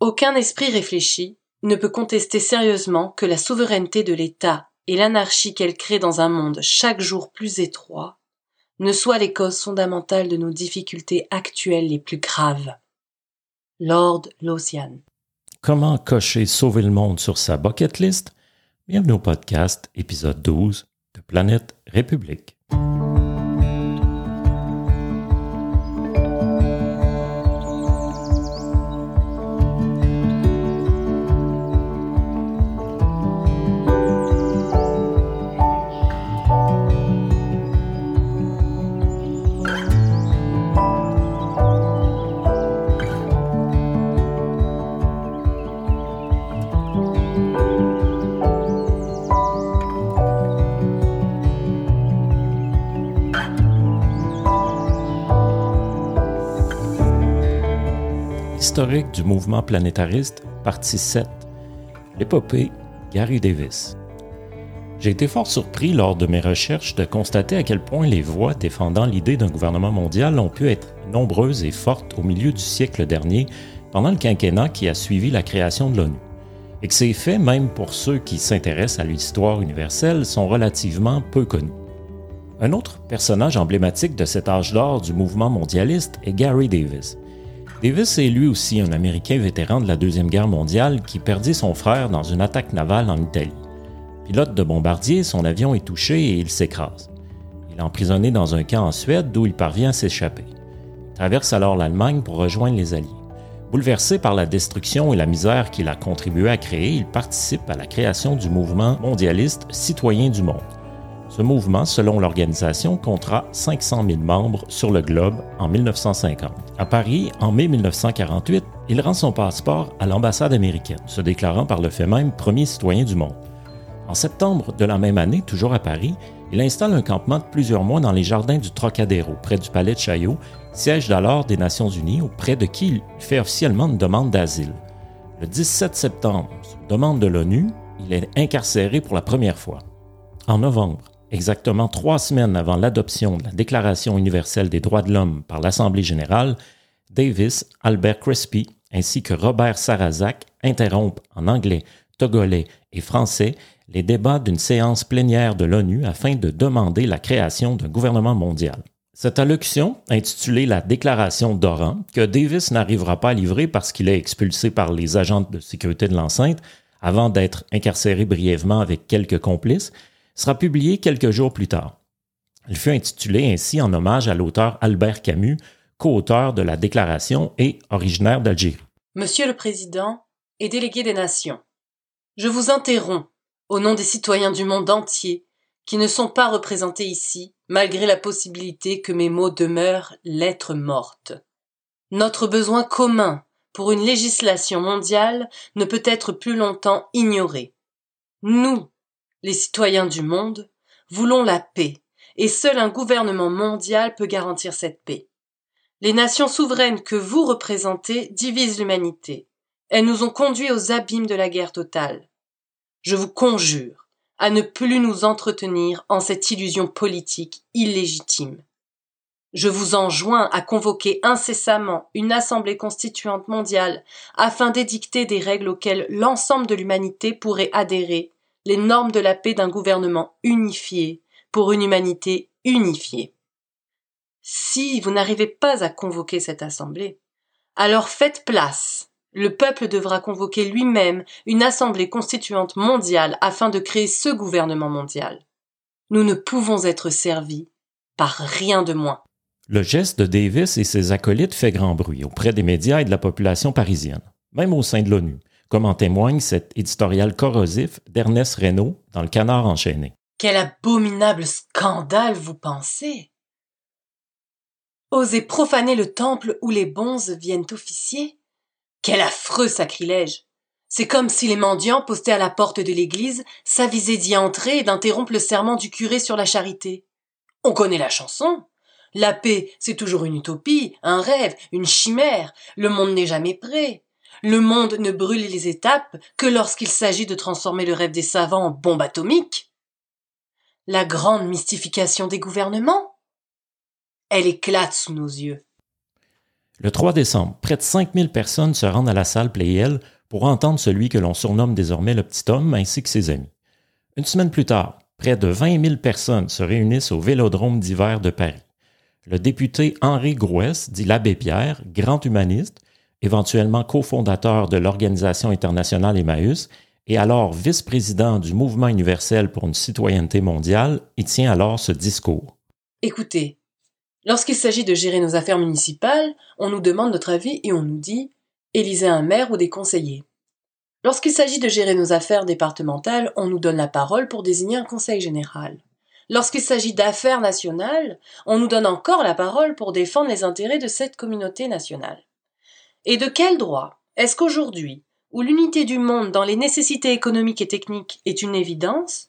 Aucun esprit réfléchi ne peut contester sérieusement que la souveraineté de l'État et l'anarchie qu'elle crée dans un monde chaque jour plus étroit ne soient les causes fondamentales de nos difficultés actuelles les plus graves. Lord Lothian. Comment cocher sauver le monde sur sa bucket list? Bienvenue au podcast, épisode 12 de Planète République. Historique du mouvement planétariste, partie 7. L'épopée Gary Davis. J'ai été fort surpris lors de mes recherches de constater à quel point les voix défendant l'idée d'un gouvernement mondial ont pu être nombreuses et fortes au milieu du siècle dernier, pendant le quinquennat qui a suivi la création de l'ONU. Et que ces faits, même pour ceux qui s'intéressent à l'histoire universelle, sont relativement peu connus. Un autre personnage emblématique de cet âge d'or du mouvement mondialiste est Gary Davis. Davis est lui aussi un Américain vétéran de la Deuxième Guerre mondiale qui perdit son frère dans une attaque navale en Italie. Pilote de bombardier, son avion est touché et il s'écrase. Il est emprisonné dans un camp en Suède d'où il parvient à s'échapper. Il traverse alors l'Allemagne pour rejoindre les Alliés. Bouleversé par la destruction et la misère qu'il a contribué à créer, il participe à la création du mouvement mondialiste Citoyens du Monde. Ce mouvement, selon l'organisation, comptera 500 000 membres sur le globe en 1950. À Paris, en mai 1948, il rend son passeport à l'ambassade américaine, se déclarant par le fait même premier citoyen du monde. En septembre de la même année, toujours à Paris, il installe un campement de plusieurs mois dans les jardins du Trocadéro, près du palais de Chaillot, siège d'alors des Nations Unies, auprès de qui il fait officiellement une demande d'asile. Le 17 septembre, sur demande de l'ONU, il est incarcéré pour la première fois. En novembre, exactement trois semaines avant l'adoption de la Déclaration universelle des droits de l'homme par l'Assemblée générale, Davis, Albert Crispy ainsi que Robert Sarrazak interrompent en anglais, togolais et français les débats d'une séance plénière de l'ONU afin de demander la création d'un gouvernement mondial. Cette allocution, intitulée la Déclaration d'Oran, que Davis n'arrivera pas à livrer parce qu'il est expulsé par les agents de sécurité de l'enceinte avant d'être incarcéré brièvement avec quelques complices, sera publié quelques jours plus tard. Il fut intitulé ainsi en hommage à l'auteur Albert Camus, co-auteur de la Déclaration et originaire d'Algérie. Monsieur le Président et délégué des Nations, je vous interromps au nom des citoyens du monde entier qui ne sont pas représentés ici, malgré la possibilité que mes mots demeurent lettres mortes. Notre besoin commun pour une législation mondiale ne peut être plus longtemps ignoré. Nous, les citoyens du monde, voulons la paix, et seul un gouvernement mondial peut garantir cette paix. Les nations souveraines que vous représentez divisent l'humanité. Elles nous ont conduits aux abîmes de la guerre totale. Je vous conjure à ne plus nous entretenir en cette illusion politique illégitime. Je vous enjoins à convoquer incessamment une assemblée constituante mondiale afin d'édicter des règles auxquelles l'ensemble de l'humanité pourrait adhérer les normes de la paix d'un gouvernement unifié pour une humanité unifiée. Si vous n'arrivez pas à convoquer cette assemblée, alors faites place. Le peuple devra convoquer lui-même une assemblée constituante mondiale afin de créer ce gouvernement mondial. Nous ne pouvons être servis par rien de moins. Le geste de Davis et ses acolytes fait grand bruit auprès des médias et de la population parisienne, même au sein de l'ONU comme en témoigne cet éditorial corrosif d'Ernest Reynaud dans Le Canard enchaîné. Quel abominable scandale, vous pensez? Oser profaner le temple où les bonzes viennent officier? Quel affreux sacrilège C'est comme si les mendiants postés à la porte de l'église s'avisaient d'y entrer et d'interrompre le serment du curé sur la charité. On connaît la chanson. La paix, c'est toujours une utopie, un rêve, une chimère. Le monde n'est jamais prêt. Le monde ne brûle les étapes que lorsqu'il s'agit de transformer le rêve des savants en bombe atomique. La grande mystification des gouvernements Elle éclate sous nos yeux. Le 3 décembre, près de 5000 personnes se rendent à la salle Playel pour entendre celui que l'on surnomme désormais le petit homme ainsi que ses amis. Une semaine plus tard, près de 20 000 personnes se réunissent au Vélodrome d'hiver de Paris. Le député Henri Grouès, dit l'abbé Pierre, grand humaniste, éventuellement cofondateur de l'Organisation internationale Emmaüs, et alors vice-président du Mouvement universel pour une citoyenneté mondiale, y tient alors ce discours. Écoutez, lorsqu'il s'agit de gérer nos affaires municipales, on nous demande notre avis et on nous dit élisez un maire ou des conseillers. Lorsqu'il s'agit de gérer nos affaires départementales, on nous donne la parole pour désigner un conseil général. Lorsqu'il s'agit d'affaires nationales, on nous donne encore la parole pour défendre les intérêts de cette communauté nationale. Et de quel droit est-ce qu'aujourd'hui, où l'unité du monde dans les nécessités économiques et techniques est une évidence,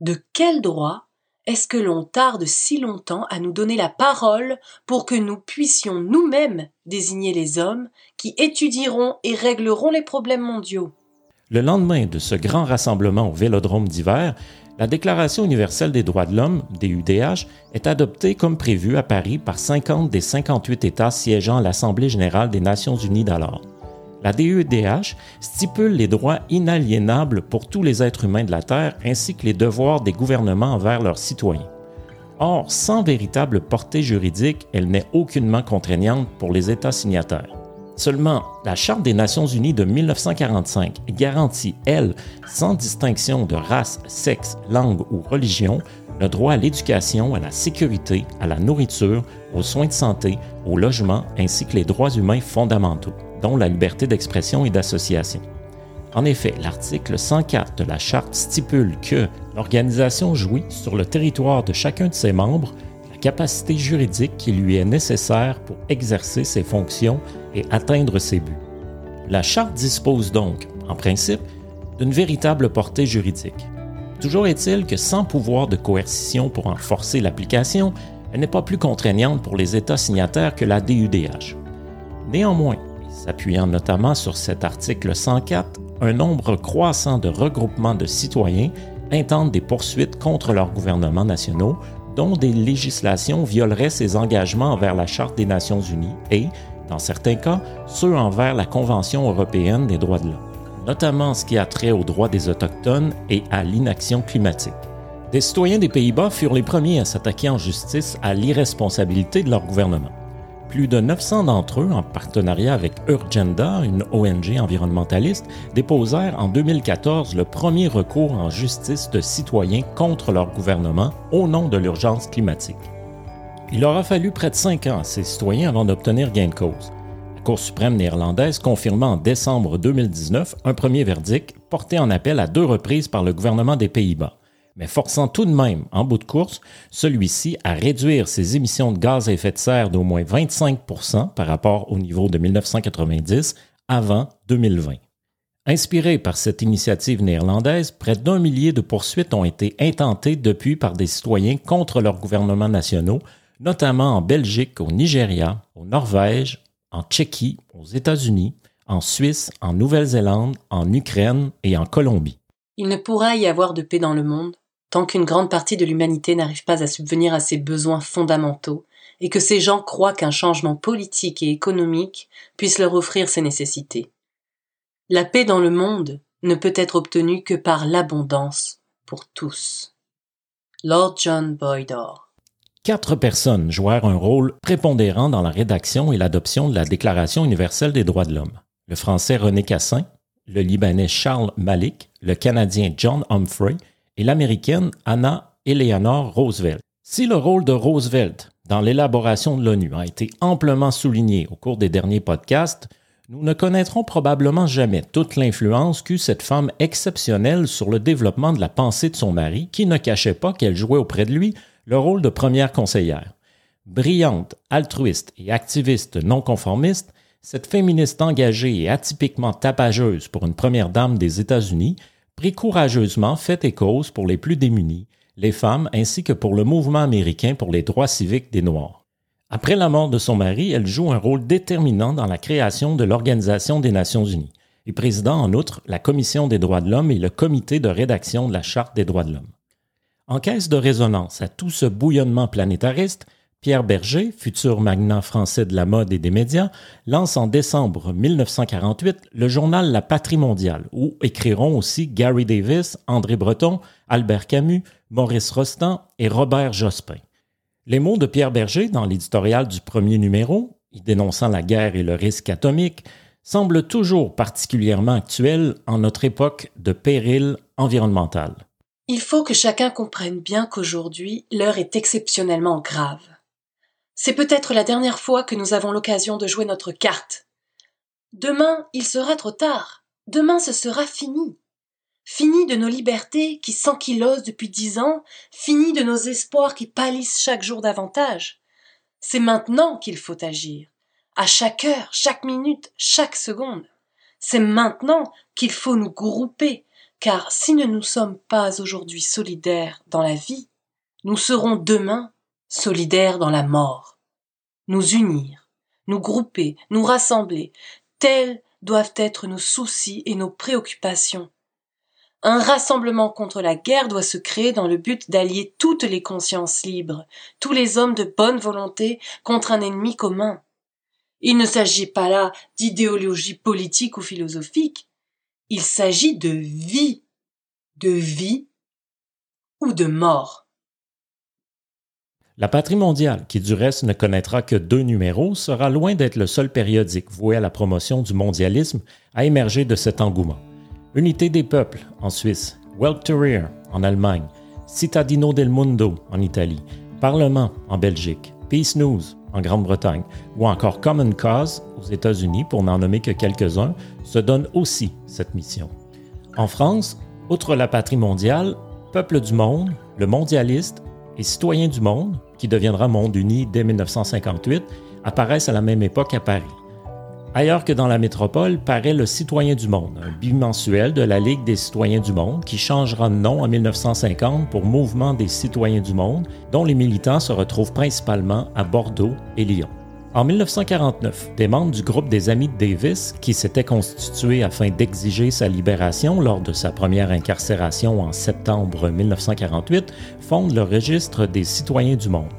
de quel droit est-ce que l'on tarde si longtemps à nous donner la parole pour que nous puissions nous-mêmes désigner les hommes qui étudieront et régleront les problèmes mondiaux? Le lendemain de ce grand rassemblement au Vélodrome d'hiver, la Déclaration universelle des droits de l'homme, DUDH, est adoptée comme prévu à Paris par 50 des 58 États siégeant à l'Assemblée générale des Nations unies d'alors. La DUDH stipule les droits inaliénables pour tous les êtres humains de la Terre ainsi que les devoirs des gouvernements envers leurs citoyens. Or, sans véritable portée juridique, elle n'est aucunement contraignante pour les États signataires. Seulement, la Charte des Nations Unies de 1945 garantit, elle, sans distinction de race, sexe, langue ou religion, le droit à l'éducation, à la sécurité, à la nourriture, aux soins de santé, au logement, ainsi que les droits humains fondamentaux, dont la liberté d'expression et d'association. En effet, l'article 104 de la Charte stipule que l'organisation jouit sur le territoire de chacun de ses membres capacité juridique qui lui est nécessaire pour exercer ses fonctions et atteindre ses buts. La Charte dispose donc, en principe, d'une véritable portée juridique. Toujours est-il que sans pouvoir de coercition pour en forcer l'application, elle n'est pas plus contraignante pour les États signataires que la DUDH. Néanmoins, s'appuyant notamment sur cet article 104, un nombre croissant de regroupements de citoyens intentent des poursuites contre leurs gouvernements nationaux, dont des législations violeraient ces engagements envers la Charte des Nations Unies et, dans certains cas, ceux envers la Convention européenne des droits de l'homme, notamment ce qui a trait aux droits des Autochtones et à l'inaction climatique. Des citoyens des Pays-Bas furent les premiers à s'attaquer en justice à l'irresponsabilité de leur gouvernement. Plus de 900 d'entre eux, en partenariat avec Urgenda, une ONG environnementaliste, déposèrent en 2014 le premier recours en justice de citoyens contre leur gouvernement au nom de l'urgence climatique. Il aura fallu près de cinq ans à ces citoyens avant d'obtenir gain de cause. La Cour suprême néerlandaise confirma en décembre 2019 un premier verdict porté en appel à deux reprises par le gouvernement des Pays-Bas, mais forçant tout de même, en bout de course, celui-ci à réduire ses émissions de gaz à effet de serre d'au moins 25% par rapport au niveau de 1990 avant 2020. Inspiré par cette initiative néerlandaise, près d'un millier de poursuites ont été intentées depuis par des citoyens contre leurs gouvernements nationaux notamment en Belgique, au Nigeria, au Norvège, en Tchéquie, aux États-Unis, en Suisse, en Nouvelle-Zélande, en Ukraine et en Colombie. Il ne pourra y avoir de paix dans le monde tant qu'une grande partie de l'humanité n'arrive pas à subvenir à ses besoins fondamentaux et que ces gens croient qu'un changement politique et économique puisse leur offrir ces nécessités. La paix dans le monde ne peut être obtenue que par l'abondance pour tous. Lord John Boyd Quatre personnes jouèrent un rôle prépondérant dans la rédaction et l'adoption de la Déclaration universelle des droits de l'homme. Le Français René Cassin, le Libanais Charles Malik, le Canadien John Humphrey et l'Américaine Anna Eleanor Roosevelt. Si le rôle de Roosevelt dans l'élaboration de l'ONU a été amplement souligné au cours des derniers podcasts, nous ne connaîtrons probablement jamais toute l'influence qu'eut cette femme exceptionnelle sur le développement de la pensée de son mari, qui ne cachait pas qu'elle jouait auprès de lui le rôle de première conseillère. Brillante, altruiste et activiste non conformiste, cette féministe engagée et atypiquement tapageuse pour une première dame des États-Unis courageusement fait et cause pour les plus démunis, les femmes ainsi que pour le mouvement américain pour les droits civiques des Noirs. Après la mort de son mari, elle joue un rôle déterminant dans la création de l'Organisation des Nations Unies et président en outre la Commission des droits de l'homme et le comité de rédaction de la Charte des droits de l'homme. En caisse de résonance à tout ce bouillonnement planétariste, Pierre Berger, futur magnat français de la mode et des médias, lance en décembre 1948 le journal La Patrie mondiale, où écriront aussi Gary Davis, André Breton, Albert Camus, Maurice Rostand et Robert Jospin. Les mots de Pierre Berger dans l'éditorial du premier numéro, y dénonçant la guerre et le risque atomique, semblent toujours particulièrement actuels en notre époque de péril environnemental. Il faut que chacun comprenne bien qu'aujourd'hui, l'heure est exceptionnellement grave. C'est peut-être la dernière fois que nous avons l'occasion de jouer notre carte. Demain, il sera trop tard. Demain, ce sera fini. Fini de nos libertés qui s'ankylosent depuis dix ans, fini de nos espoirs qui pâlissent chaque jour davantage. C'est maintenant qu'il faut agir. À chaque heure, chaque minute, chaque seconde. C'est maintenant qu'il faut nous grouper, car si nous ne sommes pas aujourd'hui solidaires dans la vie, nous serons demain solidaires dans la mort. Nous unir, nous grouper, nous rassembler, tels doivent être nos soucis et nos préoccupations. Un rassemblement contre la guerre doit se créer dans le but d'allier toutes les consciences libres, tous les hommes de bonne volonté contre un ennemi commun. Il ne s'agit pas là d'idéologie politique ou philosophique, il s'agit de vie, de vie ou de mort. La Patrie mondiale, qui du reste ne connaîtra que deux numéros, sera loin d'être le seul périodique voué à la promotion du mondialisme à émerger de cet engouement. Unité des peuples en Suisse, Welturier en Allemagne, Cittadino del Mundo en Italie, Parlement en Belgique, Peace News en Grande-Bretagne. Ou encore Common Cause aux États-Unis, pour n'en nommer que quelques-uns, se donnent aussi cette mission. En France, outre la patrie mondiale, Peuple du monde, le mondialiste et Citoyens du monde, qui deviendra Monde uni dès 1958, apparaissent à la même époque à Paris. Ailleurs que dans la métropole paraît le Citoyen du Monde, un bimensuel de la Ligue des citoyens du monde qui changera de nom en 1950 pour Mouvement des citoyens du monde, dont les militants se retrouvent principalement à Bordeaux et Lyon. En 1949, des membres du groupe des Amis de Davis, qui s'était constitué afin d'exiger sa libération lors de sa première incarcération en septembre 1948, fondent le Registre des citoyens du monde.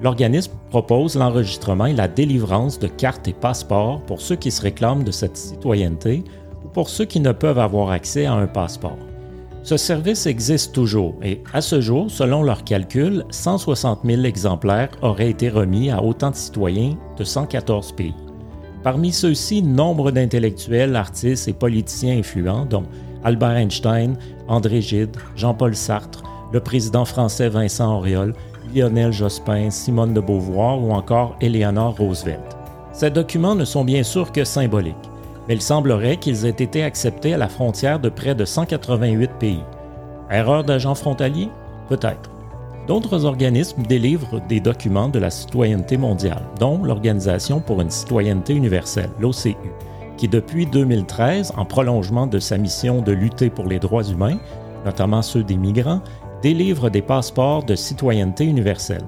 L'organisme propose l'enregistrement et la délivrance de cartes et passeports pour ceux qui se réclament de cette citoyenneté ou pour ceux qui ne peuvent avoir accès à un passeport. Ce service existe toujours et, à ce jour, selon leurs calculs, 160 000 exemplaires auraient été remis à autant de citoyens de 114 pays. Parmi ceux-ci, nombre d'intellectuels, artistes et politiciens influents, dont Albert Einstein, André Gide, Jean-Paul Sartre, le président français Vincent Auriol, Lionel Jospin, Simone de Beauvoir ou encore Eleanor Roosevelt. Ces documents ne sont bien sûr que symboliques, mais il semblerait qu'ils aient été acceptés à la frontière de près de 188 pays. Erreur d'agent frontalier? Peut-être. D'autres organismes délivrent des documents de la citoyenneté mondiale, dont l'Organisation pour une citoyenneté universelle, l'OCU, qui depuis 2013, en prolongement de sa mission de lutter pour les droits humains, notamment ceux des migrants, délivre des passeports de citoyenneté universelle.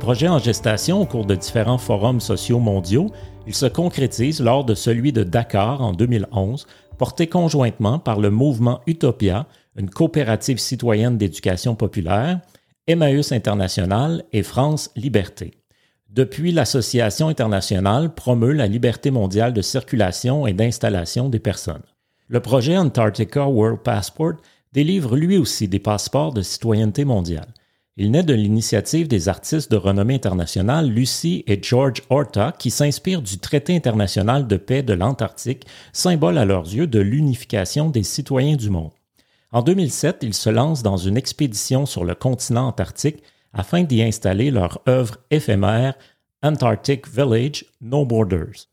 Projet en gestation au cours de différents forums sociaux mondiaux, il se concrétise lors de celui de Dakar en 2011, porté conjointement par le mouvement Utopia, une coopérative citoyenne d'éducation populaire, Emmaüs International et France Liberté. Depuis, l'Association internationale promeut la liberté mondiale de circulation et d'installation des personnes. Le projet Antarctica World Passport délivre lui aussi des passeports de citoyenneté mondiale. Il naît de l'initiative des artistes de renommée internationale Lucy et George Horta qui s'inspirent du traité international de paix de l'Antarctique, symbole à leurs yeux de l'unification des citoyens du monde. En 2007, ils se lancent dans une expédition sur le continent antarctique afin d'y installer leur œuvre éphémère Antarctic Village No Borders.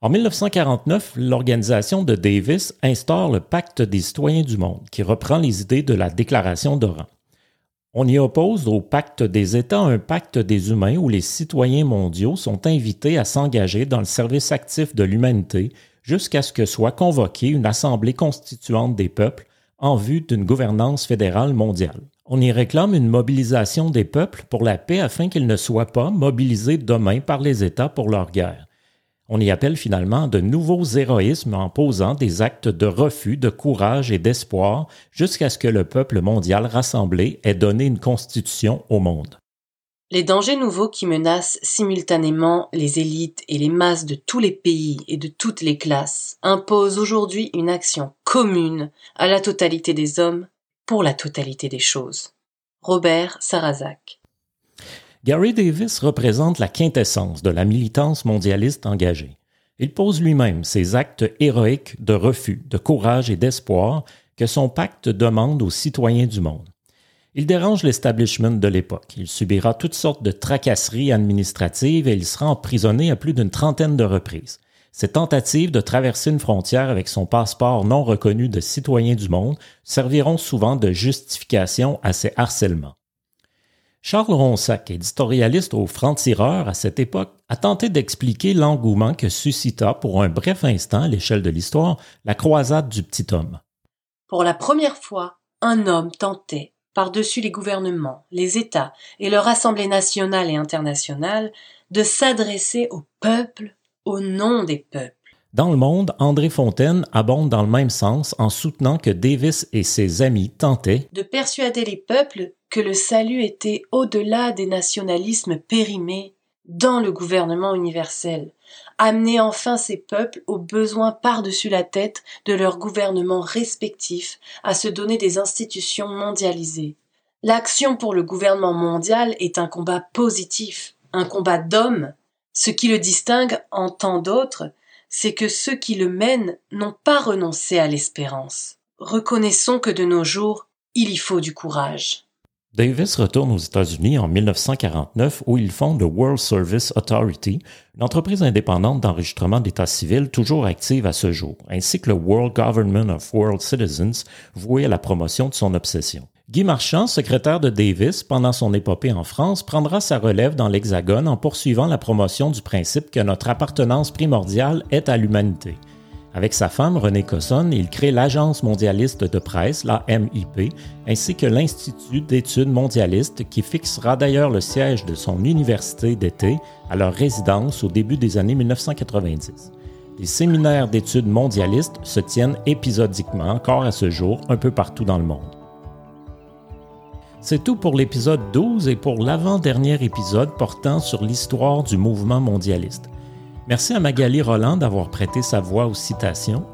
En 1949, l'organisation de Davis instaure le Pacte des citoyens du monde, qui reprend les idées de la Déclaration d'Oran. On y oppose au Pacte des États un pacte des humains où les citoyens mondiaux sont invités à s'engager dans le service actif de l'humanité jusqu'à ce que soit convoquée une assemblée constituante des peuples en vue d'une gouvernance fédérale mondiale. On y réclame une mobilisation des peuples pour la paix afin qu'ils ne soient pas mobilisés demain par les États pour leur guerre. On y appelle finalement de nouveaux héroïsmes en posant des actes de refus, de courage et d'espoir jusqu'à ce que le peuple mondial rassemblé ait donné une constitution au monde. Les dangers nouveaux qui menacent simultanément les élites et les masses de tous les pays et de toutes les classes imposent aujourd'hui une action commune à la totalité des hommes pour la totalité des choses. Robert Sarrazak. Gary Davis représente la quintessence de la militance mondialiste engagée. Il pose lui-même ces actes héroïques de refus, de courage et d'espoir que son pacte demande aux citoyens du monde. Il dérange l'establishment de l'époque. Il subira toutes sortes de tracasseries administratives et il sera emprisonné à plus d'une trentaine de reprises. Ses tentatives de traverser une frontière avec son passeport non reconnu de citoyen du monde serviront souvent de justification à ses harcèlements. Charles Ronsac, éditorialiste au Franc-Tireur à cette époque, a tenté d'expliquer l'engouement que suscita pour un bref instant à l'échelle de l'histoire la croisade du petit homme. Pour la première fois, un homme tentait, par-dessus les gouvernements, les États et leur Assemblée nationale et internationale, de s'adresser au peuple au nom des peuples. Dans le monde, André Fontaine abonde dans le même sens en soutenant que Davis et ses amis tentaient de persuader les peuples que le salut était au-delà des nationalismes périmés dans le gouvernement universel, amener enfin ces peuples aux besoins par-dessus la tête de leurs gouvernements respectifs à se donner des institutions mondialisées. L'action pour le gouvernement mondial est un combat positif, un combat d'hommes. Ce qui le distingue en tant d'autres, c'est que ceux qui le mènent n'ont pas renoncé à l'espérance. Reconnaissons que de nos jours, il y faut du courage. Davis retourne aux États-Unis en 1949 où il fonde le World Service Authority, une entreprise indépendante d'enregistrement d'état civil toujours active à ce jour, ainsi que le World Government of World Citizens, voué à la promotion de son obsession. Guy Marchand, secrétaire de Davis pendant son épopée en France, prendra sa relève dans l'Hexagone en poursuivant la promotion du principe que notre appartenance primordiale est à l'humanité. Avec sa femme, René Cosson, il crée l'Agence mondialiste de presse, la MIP, ainsi que l'Institut d'études mondialistes qui fixera d'ailleurs le siège de son université d'été à leur résidence au début des années 1990. Les séminaires d'études mondialistes se tiennent épisodiquement encore à ce jour un peu partout dans le monde. C'est tout pour l'épisode 12 et pour l'avant-dernier épisode portant sur l'histoire du mouvement mondialiste. Merci à Magali Roland d'avoir prêté sa voix aux citations.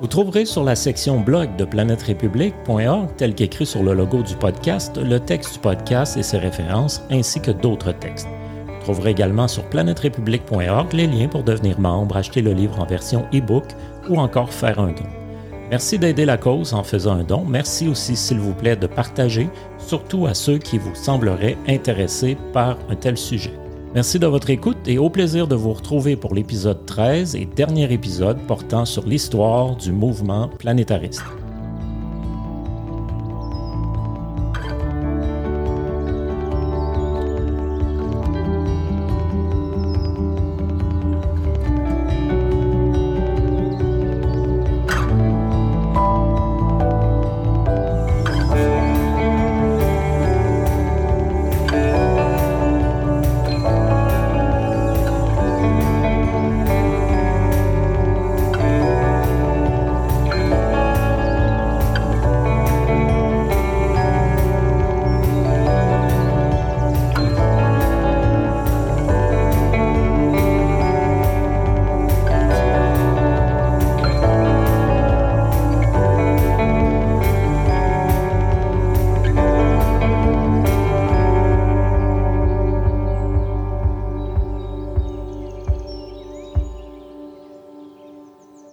Vous trouverez sur la section blog de planèterépublique.org, tel qu'écrit sur le logo du podcast, le texte du podcast et ses références, ainsi que d'autres textes. Vous trouverez également sur planèterépublique.org les liens pour devenir membre, acheter le livre en version e-book ou encore faire un don. Merci d'aider la cause en faisant un don. Merci aussi, s'il vous plaît, de partager, surtout à ceux qui vous sembleraient intéressés par un tel sujet. Merci de votre écoute et au plaisir de vous retrouver pour l'épisode 13 et dernier épisode portant sur l'histoire du mouvement planétariste.